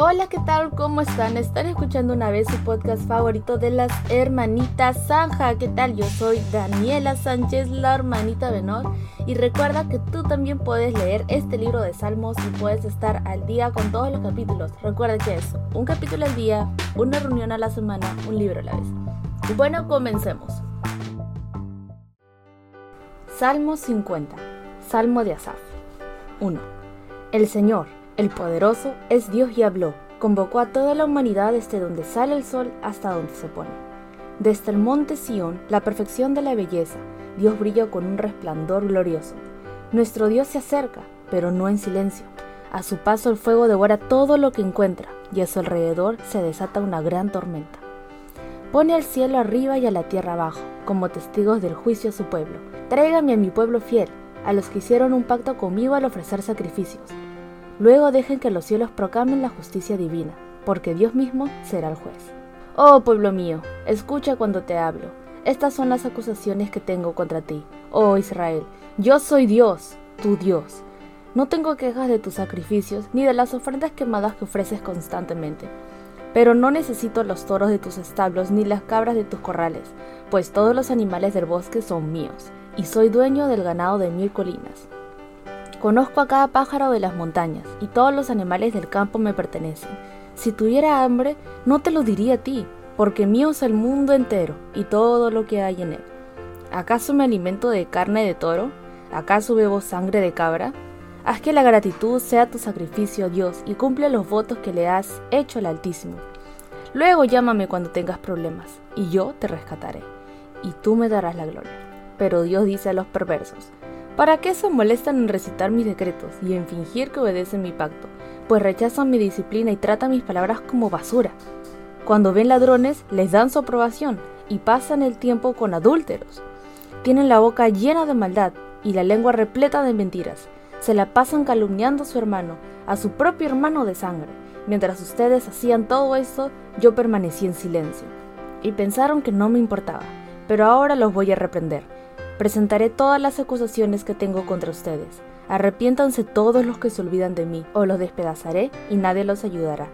Hola, ¿qué tal? ¿Cómo están? Están escuchando una vez su podcast favorito de las hermanitas Zanja. ¿Qué tal? Yo soy Daniela Sánchez, la hermanita menor. Y recuerda que tú también puedes leer este libro de Salmos y puedes estar al día con todos los capítulos. Recuerda que es un capítulo al día, una reunión a la semana, un libro a la vez. Y bueno, comencemos. Salmo 50. Salmo de Asaf. 1. El Señor el poderoso es Dios y habló, convocó a toda la humanidad desde donde sale el sol hasta donde se pone. Desde el monte Sión, la perfección de la belleza, Dios brilla con un resplandor glorioso. Nuestro Dios se acerca, pero no en silencio. A su paso el fuego devora todo lo que encuentra, y a su alrededor se desata una gran tormenta. Pone al cielo arriba y a la tierra abajo, como testigos del juicio a su pueblo. Tráigame a mi pueblo fiel, a los que hicieron un pacto conmigo al ofrecer sacrificios. Luego dejen que los cielos proclamen la justicia divina, porque Dios mismo será el juez. Oh pueblo mío, escucha cuando te hablo. Estas son las acusaciones que tengo contra ti, oh Israel. Yo soy Dios, tu Dios. No tengo quejas de tus sacrificios ni de las ofrendas quemadas que ofreces constantemente. Pero no necesito los toros de tus establos ni las cabras de tus corrales, pues todos los animales del bosque son míos, y soy dueño del ganado de mil colinas. Conozco a cada pájaro de las montañas y todos los animales del campo me pertenecen. Si tuviera hambre, no te lo diría a ti, porque mío es el mundo entero y todo lo que hay en él. ¿Acaso me alimento de carne de toro? ¿Acaso bebo sangre de cabra? Haz que la gratitud sea tu sacrificio a Dios y cumple los votos que le has hecho al Altísimo. Luego llámame cuando tengas problemas, y yo te rescataré, y tú me darás la gloria. Pero Dios dice a los perversos, ¿Para qué se molestan en recitar mis decretos y en fingir que obedecen mi pacto? Pues rechazan mi disciplina y tratan mis palabras como basura. Cuando ven ladrones, les dan su aprobación y pasan el tiempo con adúlteros. Tienen la boca llena de maldad y la lengua repleta de mentiras. Se la pasan calumniando a su hermano, a su propio hermano de sangre. Mientras ustedes hacían todo esto, yo permanecí en silencio. Y pensaron que no me importaba, pero ahora los voy a reprender Presentaré todas las acusaciones que tengo contra ustedes. Arrepiéntanse todos los que se olvidan de mí, o los despedazaré y nadie los ayudará.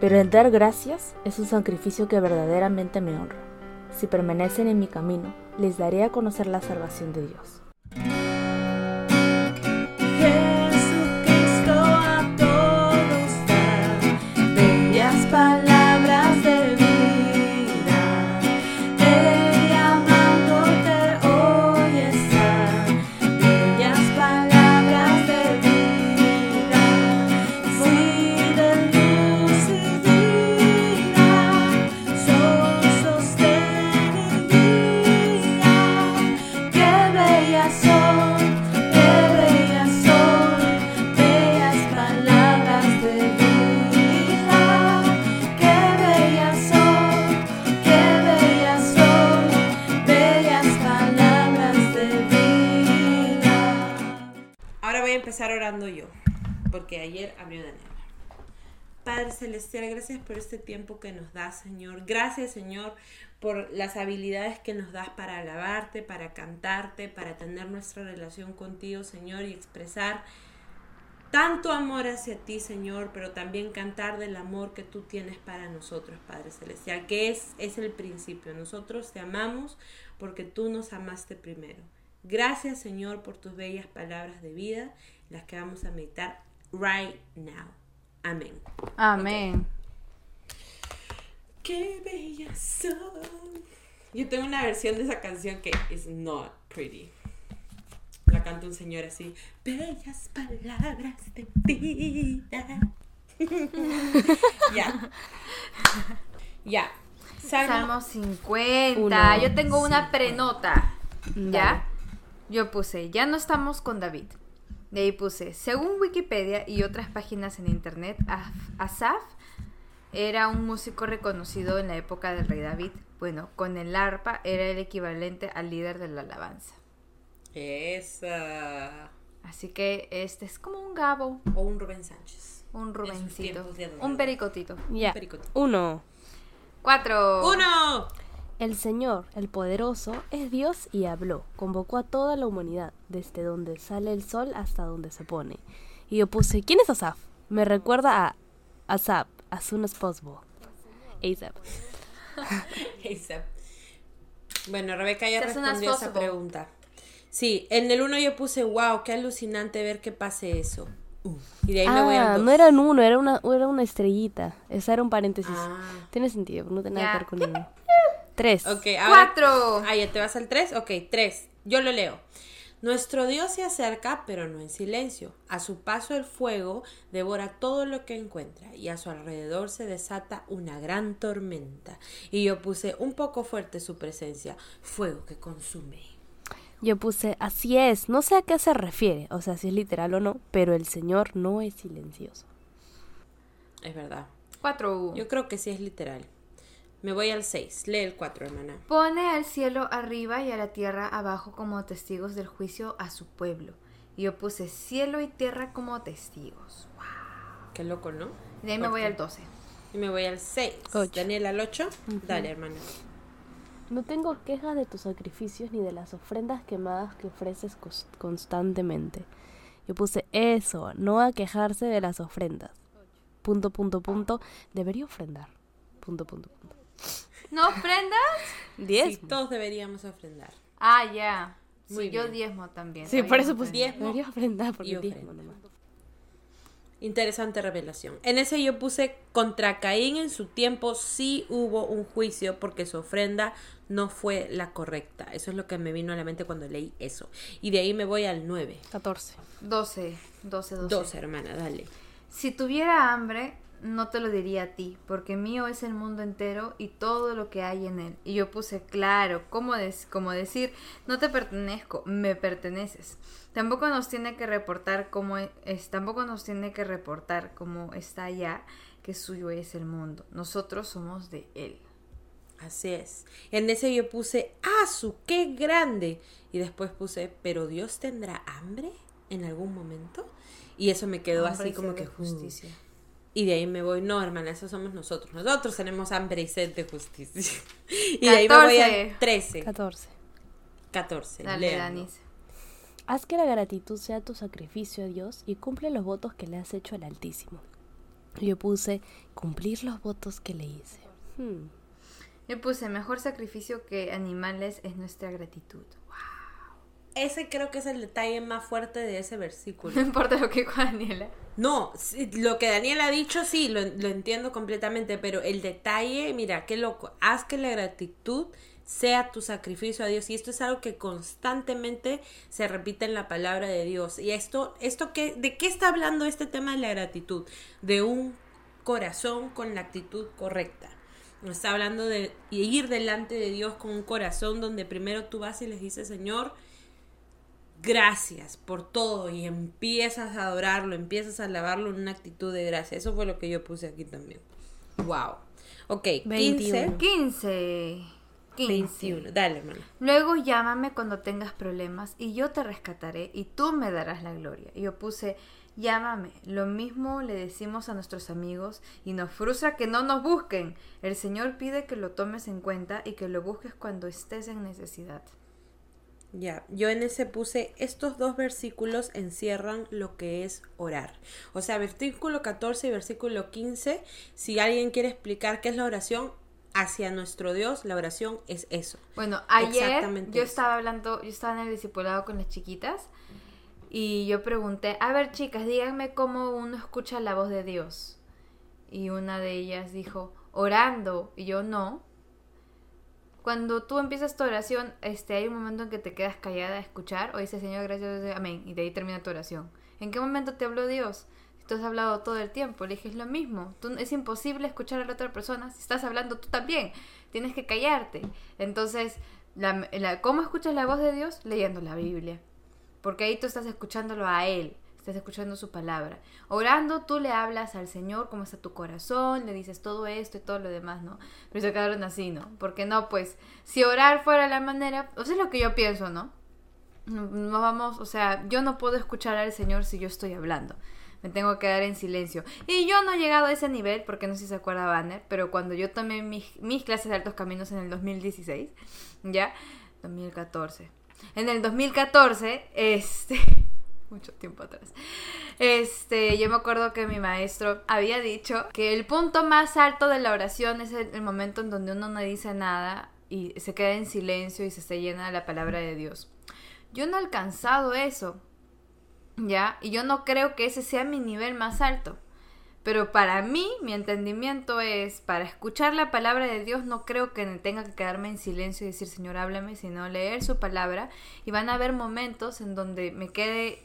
Pero el dar gracias es un sacrificio que verdaderamente me honra. Si permanecen en mi camino, les daré a conocer la salvación de Dios. Padre Celestial, gracias por este tiempo que nos das, Señor. Gracias, Señor, por las habilidades que nos das para alabarte, para cantarte, para tener nuestra relación contigo, Señor, y expresar tanto amor hacia ti, Señor, pero también cantar del amor que tú tienes para nosotros, Padre Celestial, que es, es el principio. Nosotros te amamos porque tú nos amaste primero. Gracias, Señor, por tus bellas palabras de vida las que vamos a meditar right now. Amén. Amén. Qué bella son. Yo tengo una versión de esa canción que is not pretty. La canta un señor así. Bellas palabras de vida. ya. Ya. Salmo, 50. Yo tengo una prenota. ¿Ya? Yo puse, ya no estamos con David. De ahí puse, según Wikipedia y otras páginas en internet, Asaf era un músico reconocido en la época del rey David. Bueno, con el arpa era el equivalente al líder de la alabanza. Esa. Así que este es como un Gabo. O un Rubén Sánchez. Un Rubencito. Un pericotito. Ya. Uno. Cuatro. Uno. El Señor, el poderoso, es Dios y habló, convocó a toda la humanidad, desde donde sale el sol hasta donde se pone. Y yo puse, ¿quién es Asaf? Me recuerda a ASAP, as soon as possible. ASAP. ASAP. Bueno, Rebeca ya respondió esa pregunta. Sí, en el uno yo puse, wow, qué alucinante ver que pase eso. Uh, y de ahí me voy Ah, al dos. no era un uno, era una, era una estrellita. Esa era un paréntesis. Ah. Tiene sentido, no tiene nada que ver con uno. Tres. Ok, ahora. Cuatro. Ah, ya te vas al 3. Ok, 3. Yo lo leo. Nuestro Dios se acerca, pero no en silencio. A su paso el fuego devora todo lo que encuentra y a su alrededor se desata una gran tormenta. Y yo puse un poco fuerte su presencia, fuego que consume. Yo puse, así es, no sé a qué se refiere, o sea, si es literal o no, pero el Señor no es silencioso. Es verdad. Cuatro. Yo creo que sí es literal. Me voy al 6. Lee el 4, hermana. Pone al cielo arriba y a la tierra abajo como testigos del juicio a su pueblo. Y yo puse cielo y tierra como testigos. Qué loco, ¿no? Y de ahí me voy al 12. Y me voy al 6. Ocho. Daniel al 8. Dale, hermana. No tengo quejas de tus sacrificios ni de las ofrendas quemadas que ofreces constantemente. Yo puse eso, no a quejarse de las ofrendas. Punto, punto, punto. Debería ofrendar. Punto, punto, punto. ¿No ofrendas? Diez. Sí, todos deberíamos ofrendar. Ah, ya. Sí, Muy yo diezmo también. Sí, por eso pues diezmo debería ofrendar porque diezmo nomás. Interesante revelación. En ese yo puse contra Caín en su tiempo sí hubo un juicio porque su ofrenda no fue la correcta. Eso es lo que me vino a la mente cuando leí eso. Y de ahí me voy al 9. 14. 12. 12, 12. 12, hermana, dale. Si tuviera hambre, no te lo diría a ti, porque mío es el mundo entero y todo lo que hay en él. Y yo puse claro, como, des- como decir, no te pertenezco, me perteneces. Tampoco nos tiene que reportar como es, tampoco nos tiene que reportar como está allá, que suyo es el mundo. Nosotros somos de él. Así es. En ese yo puse, ¡ah, su qué grande! Y después puse, ¿pero Dios tendrá hambre en algún momento? Y eso me quedó Hambre así como que de justicia. Y de ahí me voy, no, hermana, eso somos nosotros. Nosotros tenemos hambre y sed de justicia. y de ahí me voy 14. al 13. 14. 14. Dale. Danis. Haz que la gratitud sea tu sacrificio a Dios y cumple los votos que le has hecho al Altísimo. Yo puse cumplir los votos que le hice. Hmm. Yo puse mejor sacrificio que animales es nuestra gratitud. Ese creo que es el detalle más fuerte de ese versículo. No importa lo que dijo Daniela. No, lo que Daniel ha dicho sí, lo, lo entiendo completamente, pero el detalle, mira, qué loco, haz que la gratitud sea tu sacrificio a Dios y esto es algo que constantemente se repite en la palabra de Dios. Y esto, esto que, ¿de qué está hablando este tema de la gratitud? De un corazón con la actitud correcta. Nos está hablando de ir delante de Dios con un corazón donde primero tú vas y les dices, Señor, gracias por todo y empiezas a adorarlo, empiezas a alabarlo en una actitud de gracia. Eso fue lo que yo puse aquí también. Wow. Ok, 15, 21. 15. 15. 21. Dale, hermano. Luego llámame cuando tengas problemas y yo te rescataré y tú me darás la gloria. Y yo puse, llámame. Lo mismo le decimos a nuestros amigos y nos frustra que no nos busquen. El Señor pide que lo tomes en cuenta y que lo busques cuando estés en necesidad. Ya, yo en ese puse, estos dos versículos encierran lo que es orar. O sea, versículo 14 y versículo 15, si alguien quiere explicar qué es la oración hacia nuestro Dios, la oración es eso. Bueno, ayer yo eso. estaba hablando, yo estaba en el discipulado con las chiquitas y yo pregunté, a ver chicas, díganme cómo uno escucha la voz de Dios. Y una de ellas dijo, orando, y yo no. Cuando tú empiezas tu oración, este, hay un momento en que te quedas callada a escuchar o dices, Señor, gracias, amén, y de ahí termina tu oración. ¿En qué momento te habló Dios? Tú has hablado todo el tiempo, le dije, es lo mismo. Tú, es imposible escuchar a la otra persona si estás hablando tú también. Tienes que callarte. Entonces, la- ¿cómo escuchas la voz de Dios? Leyendo la Biblia. Porque ahí tú estás escuchándolo a Él, estás escuchando su palabra. Orando, tú le hablas al Señor cómo está tu corazón, le dices todo esto y todo lo demás, ¿no? Pero se quedaron así, ¿no? Porque no, pues, si orar fuera la manera, o sea, es lo que yo pienso, ¿no? No, vamos, o sea, yo no puedo escuchar al Señor si yo estoy hablando. Me tengo que quedar en silencio. Y yo no he llegado a ese nivel, porque no sé si se acuerda Banner, pero cuando yo tomé mis, mis clases de altos caminos en el 2016, ¿ya? 2014. En el 2014, este... mucho tiempo atrás. Este, yo me acuerdo que mi maestro había dicho que el punto más alto de la oración es el, momento en donde uno no dice nada y se queda en silencio y se se llena de la palabra de Dios. Yo no he alcanzado eso, ¿ya? Y yo no creo que ese sea mi nivel más alto. Pero para mí, mi entendimiento es, para escuchar la palabra de Dios, no creo que tenga que quedarme en silencio y decir, Señor, háblame, sino leer su palabra. Y van a haber momentos en donde me quede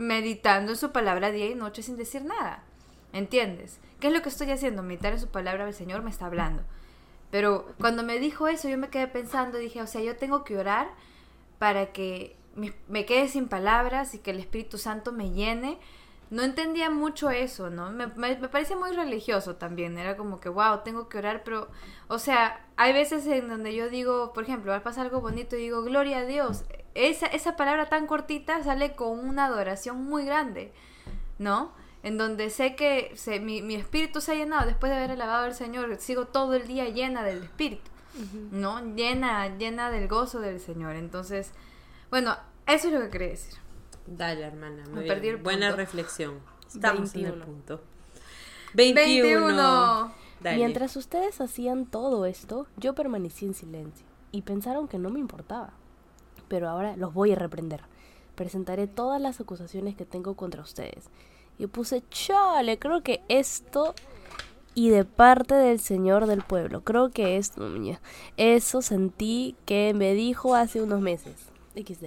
meditando en su palabra día y noche sin decir nada. ¿Entiendes? ¿Qué es lo que estoy haciendo? Meditar en su palabra, el Señor me está hablando. Pero cuando me dijo eso, yo me quedé pensando, dije, o sea, yo tengo que orar para que me quede sin palabras y que el Espíritu Santo me llene no entendía mucho eso, ¿no? Me, me, parecía muy religioso también, era como que, wow, tengo que orar, pero, o sea, hay veces en donde yo digo, por ejemplo, al pasar algo bonito y digo, gloria a Dios, esa, esa palabra tan cortita sale con una adoración muy grande, ¿no? En donde sé que se, mi, mi, espíritu se ha llenado después de haber alabado al Señor, sigo todo el día llena del espíritu, ¿no? Llena, llena del gozo del Señor. Entonces, bueno, eso es lo que quería decir. Dale, hermana. Me perdí el Buena reflexión. Estamos en el punto. 21. Mientras ustedes hacían todo esto, yo permanecí en silencio y pensaron que no me importaba. Pero ahora los voy a reprender. Presentaré todas las acusaciones que tengo contra ustedes. Y puse, chale, creo que esto y de parte del Señor del pueblo. Creo que esto, eso sentí que me dijo hace unos meses. XD.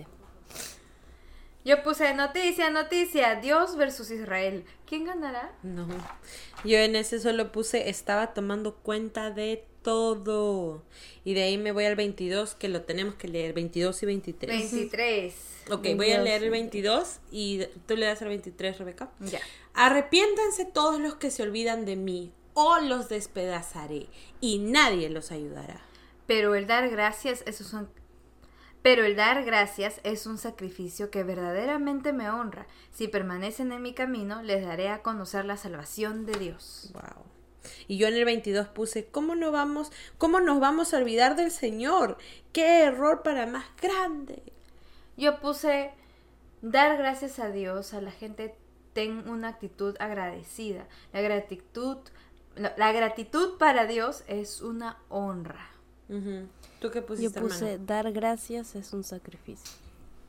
Yo puse noticia, noticia, Dios versus Israel. ¿Quién ganará? No. Yo en ese solo puse estaba tomando cuenta de todo. Y de ahí me voy al 22 que lo tenemos que leer, 22 y 23. 23. Ok, voy a leer el 22 y tú le das al 23, Rebeca. Ya. Arrepiéntanse todos los que se olvidan de mí o los despedazaré y nadie los ayudará. Pero el dar gracias, esos son pero el dar gracias es un sacrificio que verdaderamente me honra. Si permanecen en mi camino, les daré a conocer la salvación de Dios. Wow. Y yo en el 22 puse, ¿cómo no vamos, cómo nos vamos a olvidar del Señor? ¿Qué error para más grande? Yo puse, dar gracias a Dios, a la gente ten una actitud agradecida. La gratitud, la, gratitud para Dios es una honra. ¿Tú qué pusiste, Yo puse dar gracias es un sacrificio.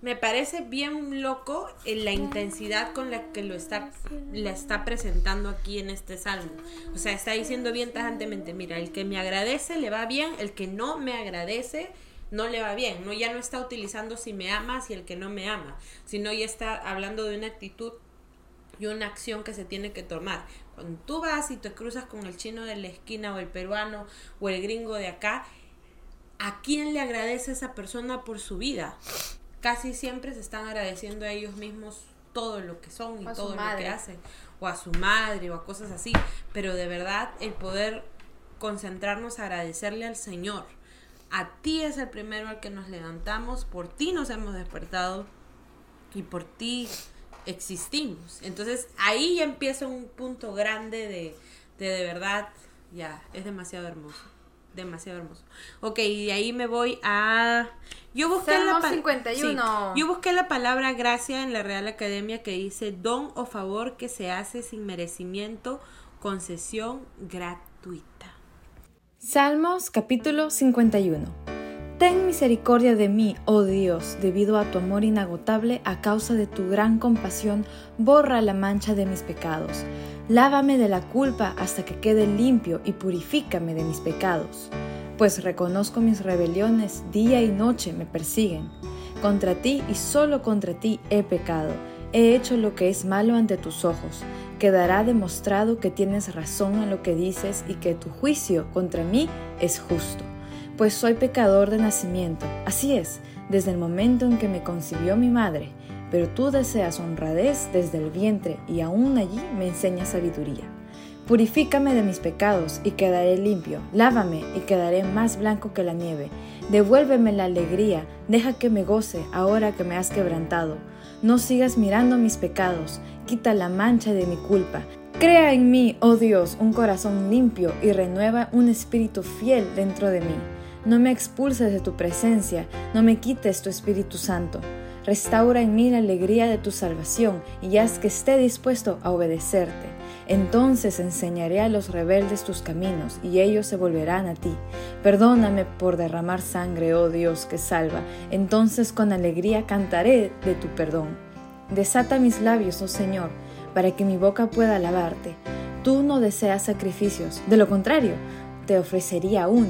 Me parece bien loco en la intensidad con la que lo está, la está presentando aquí en este salmo. O sea, está diciendo bien tajantemente, mira, el que me agradece le va bien, el que no me agradece no le va bien. No, ya no está utilizando si me amas y el que no me ama, sino ya está hablando de una actitud y una acción que se tiene que tomar. Cuando tú vas y te cruzas con el chino de la esquina o el peruano o el gringo de acá, ¿a quién le agradece esa persona por su vida? Casi siempre se están agradeciendo a ellos mismos todo lo que son y todo lo que hacen, o a su madre o a cosas así, pero de verdad el poder concentrarnos a agradecerle al Señor. A ti es el primero al que nos levantamos, por ti nos hemos despertado y por ti existimos. Entonces ahí ya empieza un punto grande de, de de verdad, ya, es demasiado hermoso demasiado hermoso. Ok, y de ahí me voy a... Yo busqué, la 51. Yo busqué la palabra gracia en la Real Academia que dice don o favor que se hace sin merecimiento, concesión gratuita. Salmos capítulo 51. Ten misericordia de mí, oh Dios, debido a tu amor inagotable, a causa de tu gran compasión, borra la mancha de mis pecados Lávame de la culpa hasta que quede limpio y purifícame de mis pecados, pues reconozco mis rebeliones, día y noche me persiguen. Contra ti y solo contra ti he pecado, he hecho lo que es malo ante tus ojos. Quedará demostrado que tienes razón en lo que dices y que tu juicio contra mí es justo, pues soy pecador de nacimiento, así es, desde el momento en que me concibió mi madre pero tú deseas honradez desde el vientre y aún allí me enseñas sabiduría. Purifícame de mis pecados y quedaré limpio, lávame y quedaré más blanco que la nieve. Devuélveme la alegría, deja que me goce ahora que me has quebrantado. No sigas mirando mis pecados, quita la mancha de mi culpa. Crea en mí, oh Dios, un corazón limpio y renueva un espíritu fiel dentro de mí. No me expulses de tu presencia, no me quites tu Espíritu Santo. Restaura en mí la alegría de tu salvación y haz que esté dispuesto a obedecerte. Entonces enseñaré a los rebeldes tus caminos y ellos se volverán a ti. Perdóname por derramar sangre, oh Dios que salva. Entonces con alegría cantaré de tu perdón. Desata mis labios, oh Señor, para que mi boca pueda alabarte. Tú no deseas sacrificios, de lo contrario, te ofrecería uno.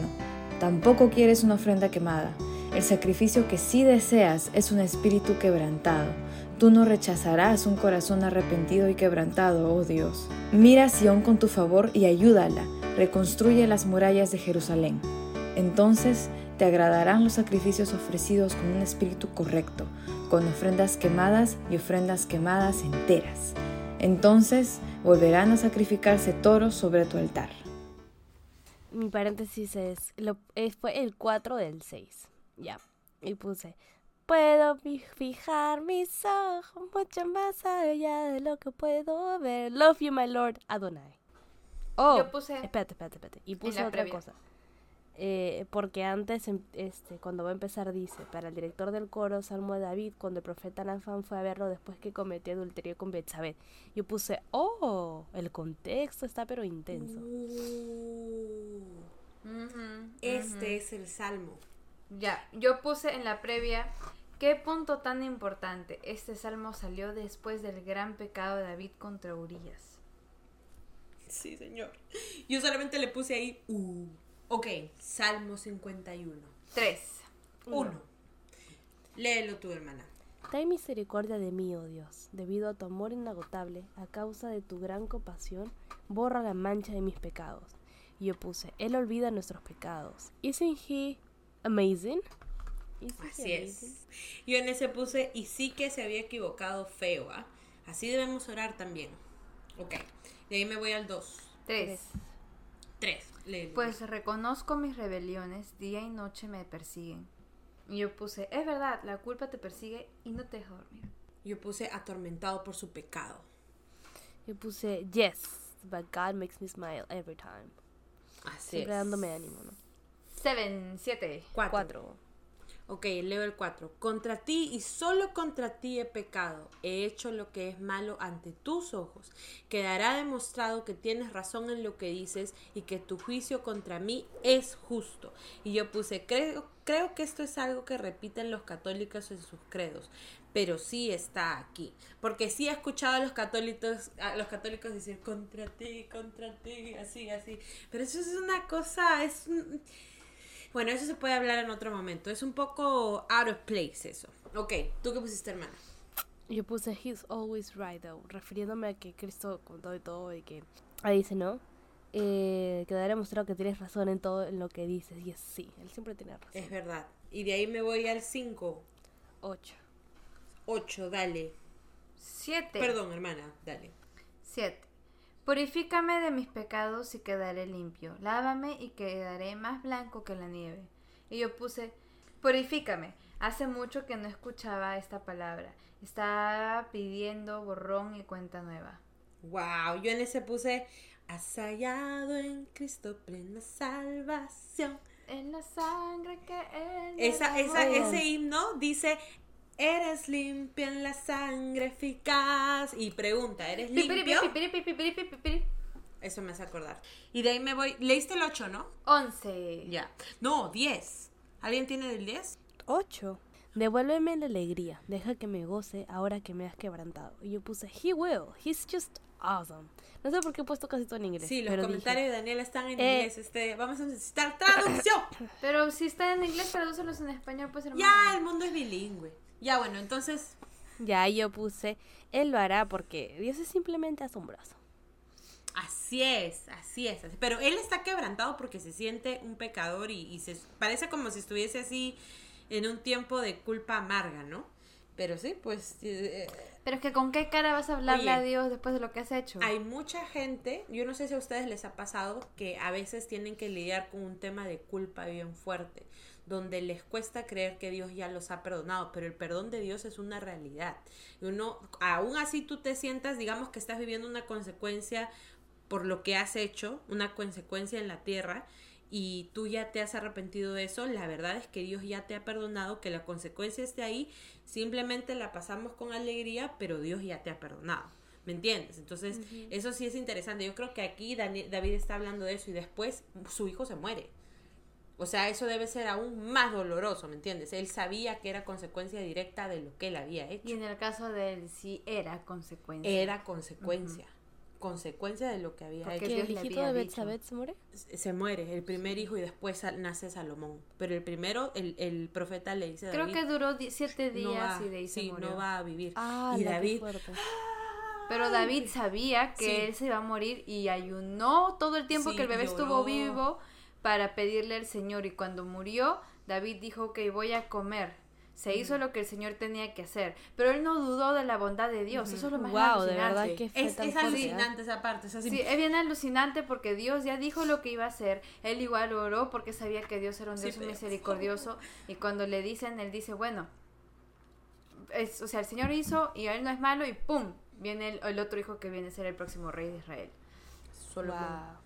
Tampoco quieres una ofrenda quemada. El sacrificio que sí deseas es un espíritu quebrantado. Tú no rechazarás un corazón arrepentido y quebrantado, oh Dios. Mira a Sión con tu favor y ayúdala. Reconstruye las murallas de Jerusalén. Entonces te agradarán los sacrificios ofrecidos con un espíritu correcto, con ofrendas quemadas y ofrendas quemadas enteras. Entonces volverán a sacrificarse toros sobre tu altar. Mi paréntesis es, lo, fue el 4 del 6. Ya. Y puse, puedo fijar mis ojos mucho más allá de lo que puedo ver. Love you, my lord, Adonai. Oh, Yo puse espérate, espérate, espérate. Y puse otra previa. cosa. Eh, porque antes, em- este, cuando va a empezar, dice, para el director del coro, Salmo de David, cuando el profeta Nathan fue a verlo después que cometió adulterio con Betsabé. Yo puse, oh, el contexto está pero intenso. Uh, Ujú, este ujú. es el salmo. Ya, yo puse en la previa qué punto tan importante. Este salmo salió después del gran pecado de David contra Urias. Sí, señor. Yo solamente le puse ahí, uh. Ok, Salmo 51. Tres. Uno. Léelo tú, hermana. Ten misericordia de mí, oh Dios, debido a tu amor inagotable, a causa de tu gran compasión, borra la mancha de mis pecados. Y yo puse, Él olvida nuestros pecados. Isn't he amazing? Así es. Yo en ese puse, y sí que se había equivocado feo, ¿ah? Así debemos orar también. Ok, de ahí me voy al 2. Tres. 3. Léelo. Pues reconozco mis rebeliones, día y noche me persiguen. Y yo puse, es verdad, la culpa te persigue y no te deja dormir. Yo puse atormentado por su pecado. Yo puse, yes, but God makes me smile every time. Así Siempre es. dándome ánimo, ¿no? Seven, siete. Cuatro. Cuatro. Ok, leo el 4. Contra ti y solo contra ti he pecado. He hecho lo que es malo ante tus ojos. Quedará demostrado que tienes razón en lo que dices y que tu juicio contra mí es justo. Y yo puse, creo, creo que esto es algo que repiten los católicos en sus credos. Pero sí está aquí. Porque sí he escuchado a los católicos, a los católicos decir contra ti, contra ti, así, así. Pero eso es una cosa, es un- bueno, eso se puede hablar en otro momento. Es un poco out of place eso. Ok, ¿tú qué pusiste, hermana? Yo puse He's always right though, refiriéndome a que Cristo con todo y todo y que ahí dice, ¿no? Eh, quedará demostrado que tienes razón en todo en lo que dices. Y es sí, él siempre tiene razón. Es verdad. Y de ahí me voy al 5. Ocho. 8, dale. Siete. Perdón, hermana, dale. 7. Purifícame de mis pecados y quedaré limpio. Lávame y quedaré más blanco que la nieve. Y yo puse, purifícame. Hace mucho que no escuchaba esta palabra. Estaba pidiendo borrón y cuenta nueva. Wow, yo en ese puse, has hallado en Cristo plena salvación. En la sangre que él Esa, esa, ese himno dice, eres limpia en la sangre eficaz. Y pregunta, ¿eres limpio? Eso me hace acordar. Y de ahí me voy, leíste el 8, ¿no? Once. Ya. No, 10. ¿Alguien tiene del 10? Ocho. Devuélveme la alegría. Deja que me goce ahora que me has quebrantado. Y yo puse He will. He's just awesome. No sé por qué he puesto casi todo en inglés. Sí, los pero comentarios dije, de Daniela están en Eh. inglés. Este, vamos a necesitar traducción. Pero si está en inglés, tradúcelos en español, pues hermano. ya, el mundo es bilingüe. Ya, bueno, entonces, Ya yo puse Él lo hará porque Dios es simplemente asombroso. así es, así es. Pero él está quebrantado porque se siente un pecador y, y se parece como si estuviese así en un tiempo de culpa amarga, ¿no? Pero sí, pues eh, Pero es que con qué cara vas a hablarle Oye. a Dios después de lo que has hecho. Hay mucha gente, yo no sé si a ustedes les ha pasado, que a veces tienen que lidiar con un tema de culpa bien fuerte, donde les cuesta creer que Dios ya los ha perdonado, pero el perdón de Dios es una realidad. Y uno, aún así tú te sientas, digamos que estás viviendo una consecuencia por lo que has hecho, una consecuencia en la tierra, y tú ya te has arrepentido de eso, la verdad es que Dios ya te ha perdonado, que la consecuencia esté ahí, simplemente la pasamos con alegría, pero Dios ya te ha perdonado. ¿Me entiendes? Entonces, eso sí es interesante. Yo creo que aquí David está hablando de eso y después su hijo se muere. O sea, eso debe ser aún más doloroso, ¿me entiendes? Él sabía que era consecuencia directa de lo que él había Y hecho. en el caso de él sí era consecuencia. Era consecuencia. Consecuencia de lo que había Porque hecho. ¿Que Dios el hijito de. Betsabé se muere? Se muere el primer hijo y después sal- nace Salomón. Pero el primero, el, el profeta le dice a Creo David, que duró siete no días va, y de ahí se sí, murió. no va a vivir. Ah, y David. Pero David sabía que Sí. él se iba a morir y ayunó todo el tiempo Sí, que el bebé lloró. estuvo vivo para pedirle al Señor. Y cuando murió, David dijo que voy a comer. Se hizo lo que el Señor tenía que hacer. Pero él no dudó de la bondad de Dios. Eso es lo más Wow, de alucinante. verdad que fue es, tan es alucinante esa parte. es así- Sí, es bien alucinante porque Dios ya dijo lo que iba a hacer. Él igual oró porque sabía que Dios era un Sí, Dios pero- misericordioso. Y cuando le dicen, él dice, bueno, es, o sea, el Señor hizo y él no es malo y ¡pum! Viene el, el otro hijo que viene a ser el próximo rey de Israel. Solomón. Wow.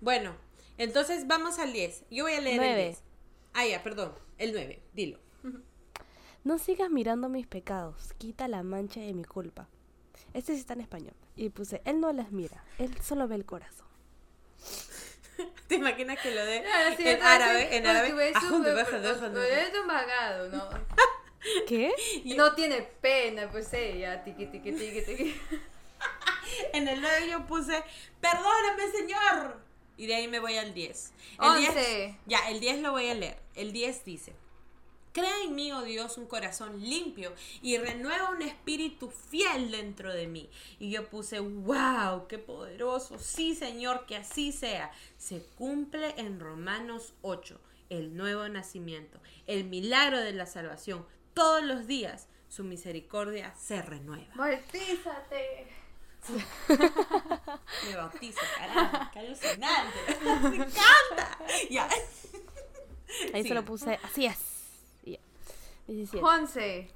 Bueno, entonces vamos al 10. Yo voy a leer Nueve. el 10. Ah, ya, perdón. El 9, dilo. No sigas mirando mis pecados, quita la mancha de mi culpa. Este sí está en español. Y puse, él no las mira, él solo ve el corazón. ¿Te imaginas que lo de Ah, sí, en árabe? En árabe. vagado, ¿no? ¿Qué? Y no tiene pena, pues ella, tiqui, tiqui, tiqui, tiqui. En el 9 yo puse, perdóname, Señor. Y de ahí me voy al 10. El Once. ya, el 10 lo voy a leer. El 10 dice, Crea en mí, oh Dios, un corazón limpio y renueva un espíritu fiel dentro de mí. Y yo puse, wow, qué poderoso. Sí, Señor, que así sea. Se cumple en Romanos 8, el nuevo nacimiento, el milagro de la salvación. Todos los días su misericordia se renueva. Bautízate. Me bautizo, carajo, qué alucinante. Me encanta. Ya. Ahí Sí. se lo puse, así es. Y ya. 17. 11.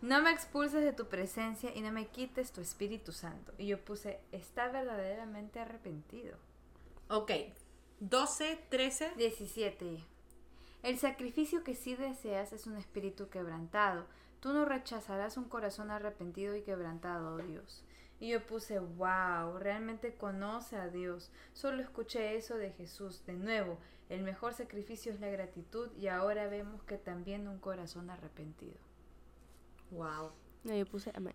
No me expulses de tu presencia y no me quites tu Espíritu Santo. Y yo puse, está verdaderamente arrepentido. Ok. 12, 13. 17. El sacrificio que sí deseas es un espíritu quebrantado. Tú no rechazarás un corazón arrepentido y quebrantado, oh Dios. Y yo puse, wow, realmente conoce a Dios. Solo escuché eso de Jesús. De nuevo, el mejor sacrificio es la gratitud y ahora vemos que también un corazón arrepentido. Wow. No, yo puse amén.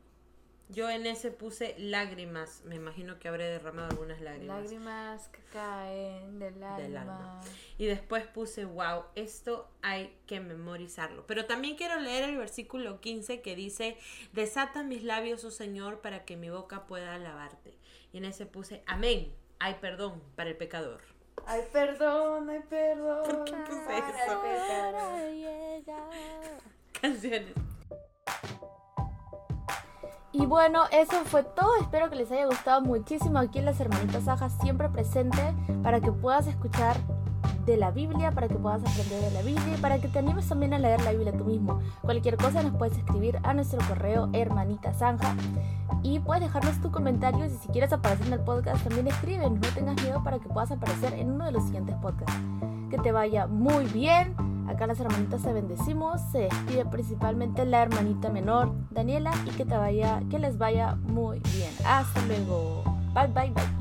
Yo en ese puse lágrimas. Me imagino que habré derramado algunas lágrimas. Lágrimas que caen del alma. Del alma. Y después puse, wow, esto hay que memorizarlo. Pero también quiero leer el versículo 15 que dice, desata mis labios, oh Señor, para que mi boca pueda alabarte. Y en ese puse, amén, hay perdón para el pecador. Ay, perdón, ay, perdón. ¿Por qué puse eso? Canciones. Y bueno, eso fue todo. Espero que les haya gustado muchísimo aquí en las hermanitas Sajas, siempre presente para que puedas escuchar de la Biblia, para que puedas aprender de la Biblia y para que te animes también a leer la Biblia tú mismo. Cualquier cosa nos puedes escribir a nuestro correo hermanita zanja y puedes dejarnos tu comentario y si quieres aparecer en el podcast también escriben, no tengas miedo para que puedas aparecer en uno de los siguientes podcasts. Que te vaya muy bien. Acá las hermanitas te bendecimos. Se despide principalmente la hermanita menor, Daniela, y que te vaya, que les vaya muy bien. Hasta luego. Bye bye bye.